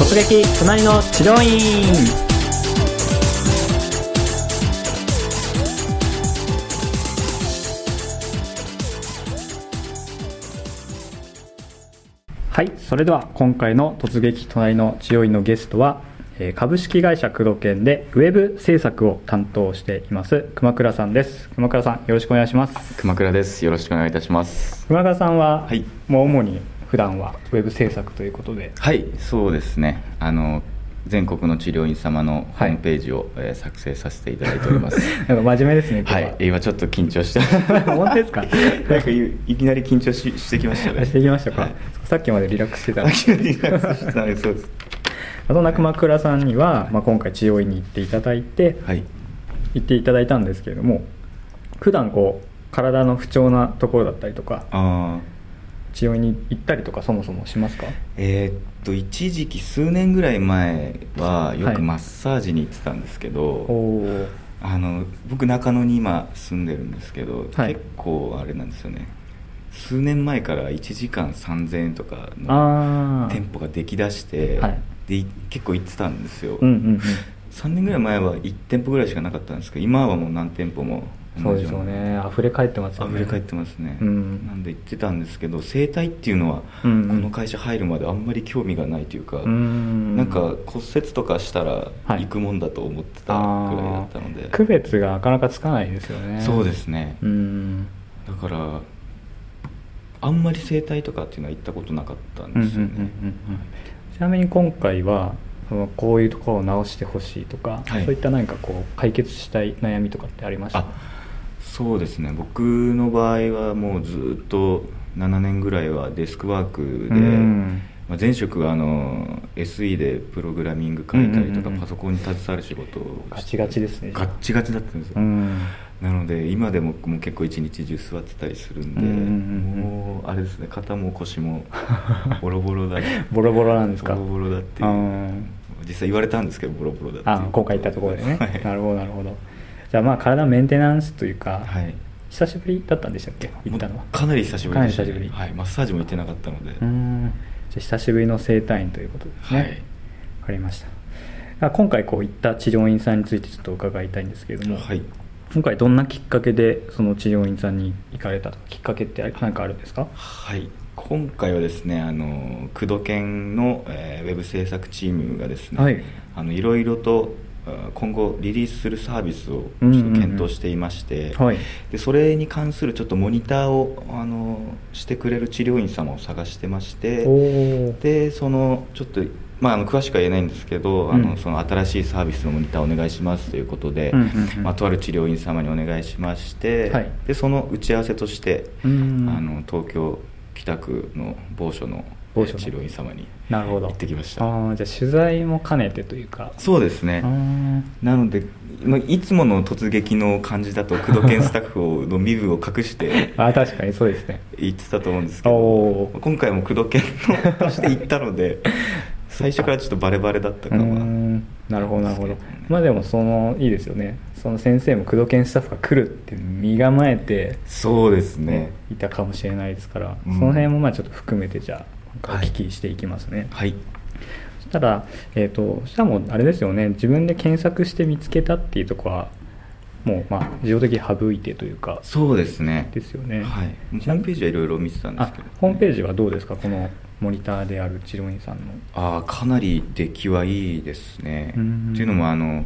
突撃隣の治療院はいそれでは今回の突撃隣の治療院のゲストはえー株式会社工藤研でウェブ制作を担当しています熊倉さんです熊倉さんよろしくお願いします熊倉です。よろしくお願いいたします。熊倉さんは、はいもう主に普段はウェブ制作ということではい、そうですね。あの全国の治療院様のホームページを、えー作成させていただいております。なんか真面目ですねは、はい、今ちょっと緊張して。本当ですか？なんかいいきなり緊張ししてきましたね。していきましたか、はいさっきまでリラックスしてたリラックスしたねそうです。そんな熊倉さんには、まあ、今回治療院に行っていただいて、はい。行っていただいたんですけれども普段こう体の不調なところだったりとかああ。治療院に行ったりとかそもそもしますか？えーっと一時期数年ぐらい前はよはい。くマッサージに行ってたんですけど、おおあの僕中野に今住んでるんですけど、はい。結構あれなんですよね。数年前から1時間3000円とかの店舗ができだして、はい。でい結構行ってたんですよ、うんうんうん。3年ぐらい前は1店舗ぐらいしかなかったんですけど今はもう何店舗もそうですよね。溢れ返ってますよね。溢れ返ってますね、うん。なんで行ってたんですけど整体っていうのは、うんうん。この会社入るまであんまり興味がないというか、うん。なんか骨折とかしたらはい。行くもんだと思ってたぐらいだったので、あー区別がなかなかつかないですよね。そうですね、うん。だからあんまり整体とかっていうのは行ったことなかったんうんうんうんですよね、うんうん。ちなみに今回はこういうところを直してほしいとか、はい。そういった何かこう解決したい悩みとかってありました？あそうですね。僕の場合はもうずっと7年ぐらいはデスクワークで、うん。まあ、前職はあの SE でプログラミング書いたりとか、パソコンに携わる仕事をガチガチですね。ガッチガチだったんですよ、うん。なので今でももう結構一日中座ってたりするんで、もうあれですね肩も腰も ボロボロだ。ボロボロなんですか？ボロボロだっていう。うん。実際言われたんですけどボロボロだっていう。あ今回行ったところでね、はい。なるほどなるほどじゃあまあ体のメンテナンスというか、はい。久しぶりだったんでしたっけ？行ったのは。かなり久しぶりでした、かなり久しぶり。はい、マッサージも行ってなかったので、うん。じゃあ久しぶりの整体院ということですね。わ、はい。かりました。あ今回こう行った治療院さんについてちょっと伺いたいんですけれども、はい。今回どんなきっかけでその治療院さんに行かれたと？かきっかけって何かあるんですか？はい、今回はですねあの工藤研の、えーウェブ制作チームがですね、はい。あのいろいろとあ今後リリースするサービスをちょっとうん。うんうん検討していまして、はい。でそれに関するちょっとモニターをあのしてくれる治療院様を探してましてでそのちょっと、まあ、あの詳しくは言えないんですけど、あうん。のその新しいサービスのモニターお願いしますということで、うんうんうん。まあ、とある治療院様にお願いしまして、はい。でその打ち合わせとして、うん。あの東京北区の某所の某所の。治療院様になるほど。行ってきました。ああじゃあ取材も兼ねてというか。そうですね。なのでまあいつもの突撃の感じだと工藤研スタッフの身分を隠してあー確かにそうですね。言ってたと思うんですけど今回も工藤研のとして行ったので最初からちょっとバレバレだったうー感はん。なるほどなるほど。ね。まあでもそのいいですよね。その先生も工藤研スタッフが来るって身構えてそうですね。いたかもしれないですから、うん。その辺もまあちょっと含めてじゃあおはい。聞きしていきますね、はい。そしたら、えー、とそしたらもうあれですよね。自分で検索して見つけたっていうところはもうまあ自動的に省いてというか。そうですね。ですよね。はい。ホームページはいろいろ見てたんですあけど、ホームページはどうですか？このモニターである治療院さんの。ああかなり出来はいいですね。うん。っていうのもあの、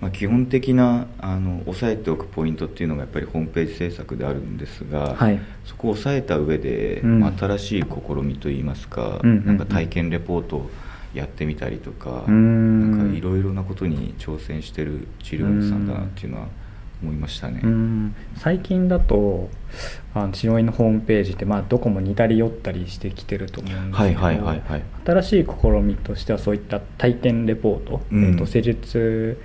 まあ、基本的なあの押さえておくポイントっていうのがやっぱりホームページ制作であるんですが、はい。そこを押さえた上で、うん。まあ新しい試みといいますか、うんうんうん。なんか体験レポートをやってみたりとか、うん。なんかいろいろなことに挑戦してる治療院さんだなっていうのは思いましたね。うん。最近だとあの治療院のホームページって、まあ、どこも似たり寄ったりしてきてると思うんですけど、はいはいはいはい。新しい試みとしてはそういった体験レポート、うん。えーと施術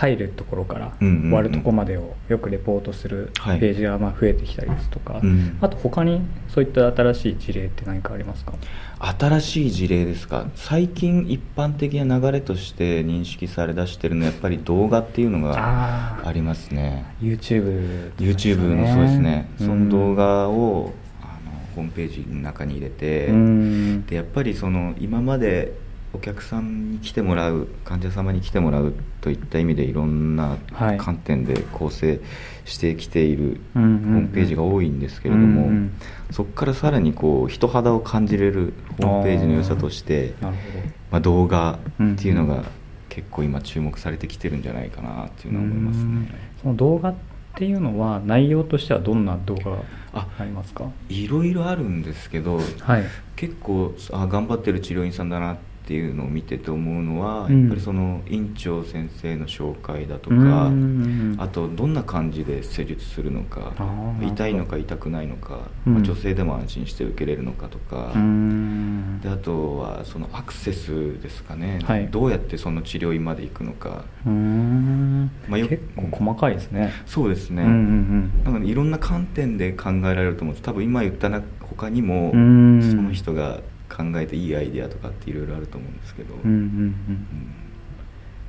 入るところから終わるところまでをよくレポートするペはい。ージがまあ増えてきたりですとか、うん。あと他にそういった新しい事例って何かありますか？新しい事例ですか？最近一般的な流れとして認識されだしてるのはやっぱり動画っていうのがあありますね。YouTube とか YouTube のそうですね、うん。その動画をあのホームページの中に入れて、うん。でやっぱりその今までお客さんに来てもらう患者様に来てもらうといった意味でいろんなはい。観点で構成してきているホームページが多いんですけれども、うんうん。そこからさらにこう人肌を感じれるホームページの良さとしてまあ、動画っていうのが結構今注目されてきてるんじゃないかなっていうのは思いますうんね。その動画っていうのは内容としてはどんな動画ありますか？いろいろあるんですけど、はい。結構あ頑張ってる治療院さんだなっていうのを見てて思うのは、うん。やっぱりその院長先生の紹介だとか、あとどんな感じで施術するのか痛いのか痛くないのか、うん。まあ女性でも安心して受けれるのかとか、であとはそのアクセスですかね、はい。どうやってその治療院まで行くのか。まあよ結構細かいですね、そうですね、なんかねいろんな観点で考えられると思うんです。多分今言ったな他にもうん。その人が考えていいアイデアとかっていろいろあると思うんですけど、うんうんうん。うん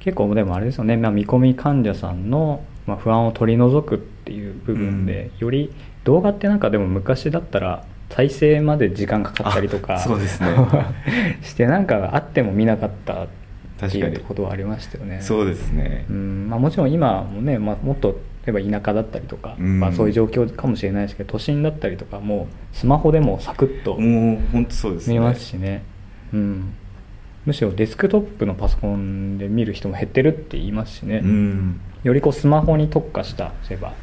結構でもあれですよね、まあ、見込み患者さんの、まあ、不安を取り除くっていう部分で、より動画ってなんかでも昔だったら再生まで時間かかったりとかあそうですね。してなんかあっても見なかったっていうことはありましたよね。そうですね、うん。まあ、もちろん今もね、まあ、もっと例えば田舎だったりとか、うん。まあ、そういう状況かもしれないですけど都心だったりとかもうスマホでもサクッともう本当そうですね。見ますしね、うん、むしろデスクトップのパソコンで見る人も減ってるって言いますしね、うん。よりこうスマホに特化した例えば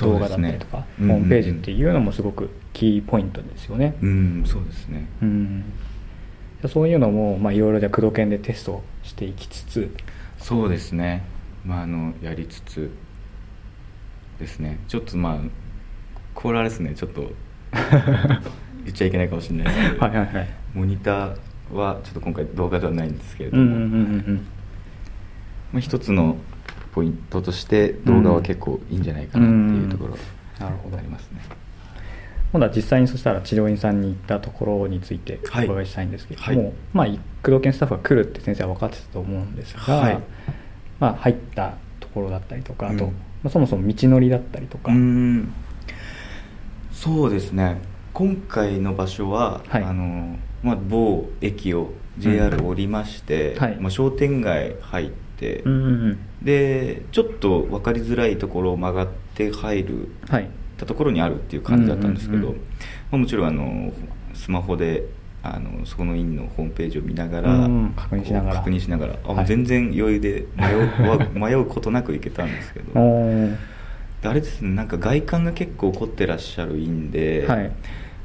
動画だったりとか、ねホームページっていうのもすごくキーポイントですよね、うんそうですね。うん。そういうのもまあいろいろじゃあ工藤研でテストしていきつつ。そうですね。まああのやりつつですね。ちょっとまあこれあれですねちょっと 言っちゃいけないかもしれないですけどはいはいはい。モニターはちょっと今回動画ではないんですけれども、一つのポイントとして動画は結構いいんじゃないかなっていうところうんなるほど。ありますね、今度は実際にそしたら治療院さんに行ったところについておはい。伺いしたいんですけれども、はい。まあ、工藤研スタッフが来るって先生は分かってたと思うんですが、はい。まあ、入ったところだったりとかあと、うんまあ、そもそも道のりだったりとか、そうですね。今回の場所は、はい。あのまあ、某駅を JR 降りまして、うんはい。まあ、商店街入って、うんうんうん。でちょっと分かりづらいところを曲がって入るはい。たところにあるっていう感じだったんですけど、うんうんうん。まあ、もちろんあのスマホであのそこの院のホームページを見ながら、うん確認しながら。確認しながらあ、はい。全然余裕で迷う わ迷うことなく行けたんですけど あれですねなんか外観が結構凝ってらっしゃる院で、はい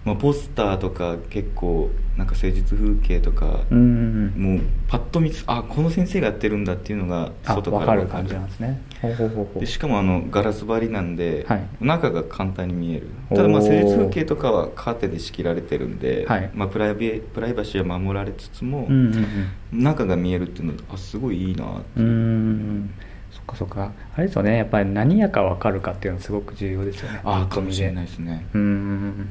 まあ、ポスターとか結構なんか誠実風景とか、うん。うんうんもうパッと見つあこの先生がやってるんだっていうのがあ外から分かる感じなんですね。でしかもあのガラス張りなんで、はい。中が簡単に見える。ただまあおー施術風景とかはカーテンで仕切られてるんで、はい。まあ、プライベプライバシーは守られつつも、中が見えるっていうのあすごいいいなってう。ーん。そっかそっか。あれですよね。やっぱり何やか分かるかっていうのはすごく重要ですよね。あパッと見かもしれないですね。うん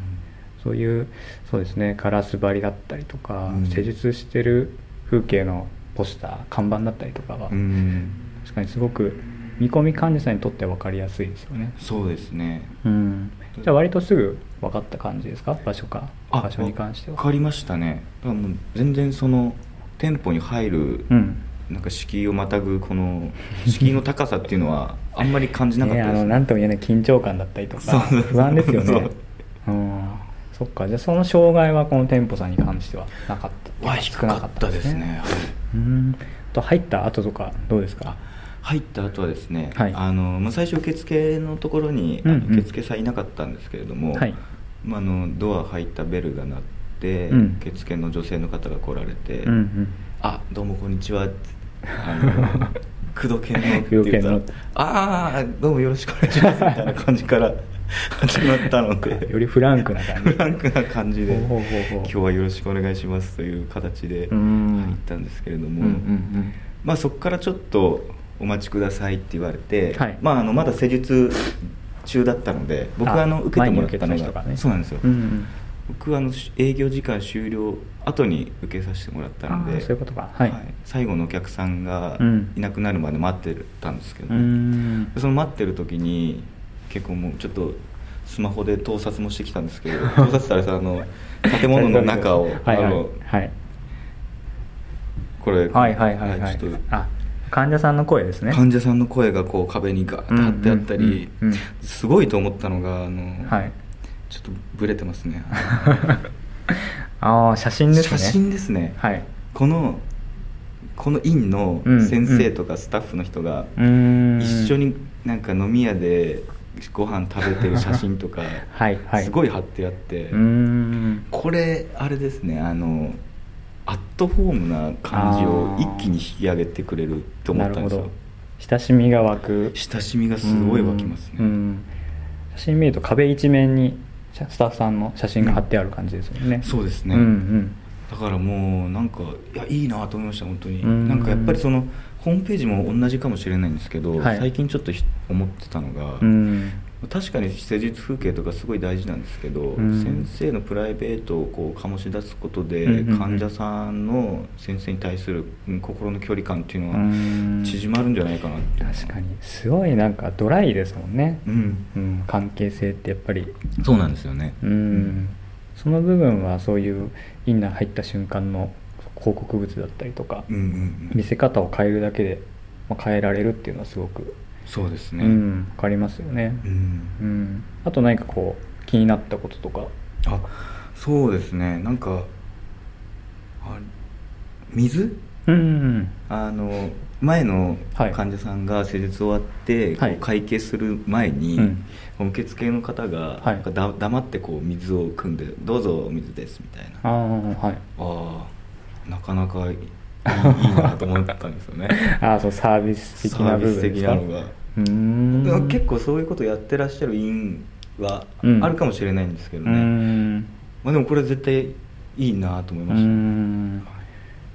そういうそうですねガラス張りだったりとか、うん。施術してる風景のポスター看板だったりとかは、うん。確かにすごく見込み患者さんにとっては分かりやすいですよね。そうですね。うん。じゃあ割とすぐ分かった感じですか？場所か？あ場所に関しては。分かりましたね。だからもう全然その店舗に入る、うん。なんか敷居をまたぐこの敷居の高さっていうのはあんまり感じなかったです、ね。あのなんとも言えない緊張感だったりとか不安ですよね。うんそっか。じゃあその障害はこの店舗さんに関してはなかった。わ低かったですね。はい。うん。と入った後とかどうですか？入った後はですね、はい。あのまあ、最初受付のところに、うんうん。あの受付さんいなかったんですけれども、はい。まあ、あのドア入ったベルが鳴って、うん。受付の女性の方が来られて「うんうん。あどうもこんにちは」あの 工藤健のって工藤健の言ったら「ああどうもよろしくお願いします」みたいな感じから始まったので。よりフランクな感じ。フランクな感じで。今日はよろしくお願いしますという形でうん。入ったんですけれども、うんうんうん。まあ、そこからちょっとお待ちくださいって言われて、はい。まあ、あのまだ施術中だったので僕はあのあ受けてもらったのが、ね。そうなんですよ、うんうん。僕はあの営業時間終了後に受けさせてもらったのでそういうことか。はい。最後のお客さんがうん。いなくなるまで待ってたんですけど、うん。でその待ってる時に結構もうちょっとスマホで盗撮もしてきたんですけど 盗撮したらさあの建物の中を はいはい。あのはい。これはいはいはいはい。ちょっと。あ患者さんの声ですね。患者さんの声がこう壁にガーッと貼ってあったり、うんうんうんすごいと思ったのがあの、はい。ちょっとブレてますね。ああ写真ですね。写真ですね、はい。このこの院のうん先生とかスタッフの人が一緒になんか飲み屋でご飯食べてる写真とか はいはい。すごい貼ってあって、これあれですねあのアットホームな感じを一気に引き上げてくれると思ったんですよ。親しみが湧く。親しみがすごい湧きますね。うんうん。写真見ると壁一面にスタッフさんの写真が貼ってある感じですよね、そうですね、うんうんだからもうなんかいやいいなと思いました本当に。うん。なんかやっぱりそのホームページも同じかもしれないんですけど、はい。最近ちょっとひ思ってたのが、うん。確かに施術風景とかすごい大事なんですけど、うん。先生のプライベートをこう醸し出すことで、患者さんの先生に対するうん心の距離感っていうのうん。は縮まるんじゃないかなって。確かに。すごいなんかドライですもんね、うん。うん、関係性ってやっぱり。そうなんですよね。うん、その部分はそういうインナー入った瞬間の広告物だったりとか、うんうんうん。見せ方を変えるだけで、まあ、変えられるっていうのはすごく、そうですね。うん、分かりますよね、うん。うん、あと何かこう気になったこととか？あそうですね。なんかあ水？うん。あの前のはい患者さんが施術終わって、はい。会計する前に、うん。受付の方が、だ黙ってこう水を汲んで「どうぞお水です」みたいな。ああはい。ああなかなかいいなと思ったんですよね。ああそうサービス的な部分サービス的なのが。結構そういうことやってらっしゃる院はうん。あるかもしれないんですけどね、ん。まあ、でもこれ絶対いいなと思いうまーした。ん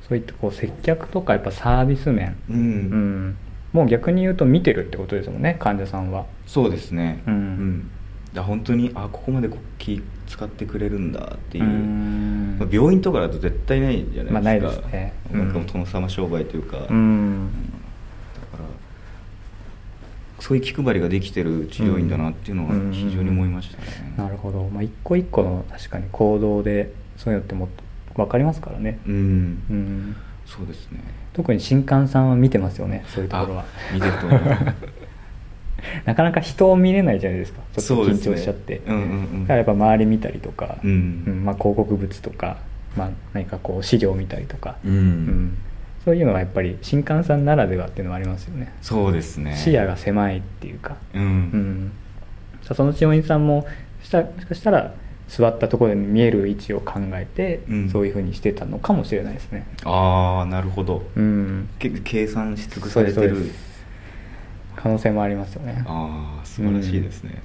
そういったこう接客とかやっぱサービス面。う、うん。んもう逆に言うと見てるってことですもんね患者さんは。そうですね。うん。だから本当にあここまでこ気使ってくれるんだっていう。まあ、病院とかだと絶対ないじゃないですか、まあないですね。うん。なんか殿様商売というか、うだからんそういう気配りができてる治療院だなっていうのはうん。非常に思いましたね、なるほど、まあ、一個一個の確かに行動でそういうのっても分かりますからね、うん、うん、そうですね。特に新刊さんは見てますよねそういうところは。あ見てると思います。なかなか人を見れないじゃないですか。ちょっと緊張しちゃって、うんうんうん。だからやっぱ周り見たりとか、うん。まあ、広告物とか、まあ、何かこう資料見たりとか、うん。うん。そういうのはやっぱり新刊さんならではっていうのはありますよね。そうですね。視野が狭いっていうか、うん、うん、その千代院さんもしたもしかしたら座ったところで見える位置を考えて、うん。そういうふうにしてたのかもしれないですね、ああなるほど、うん、け計算し尽くされてる。可能性もありますよね。ああ素晴らしいですね、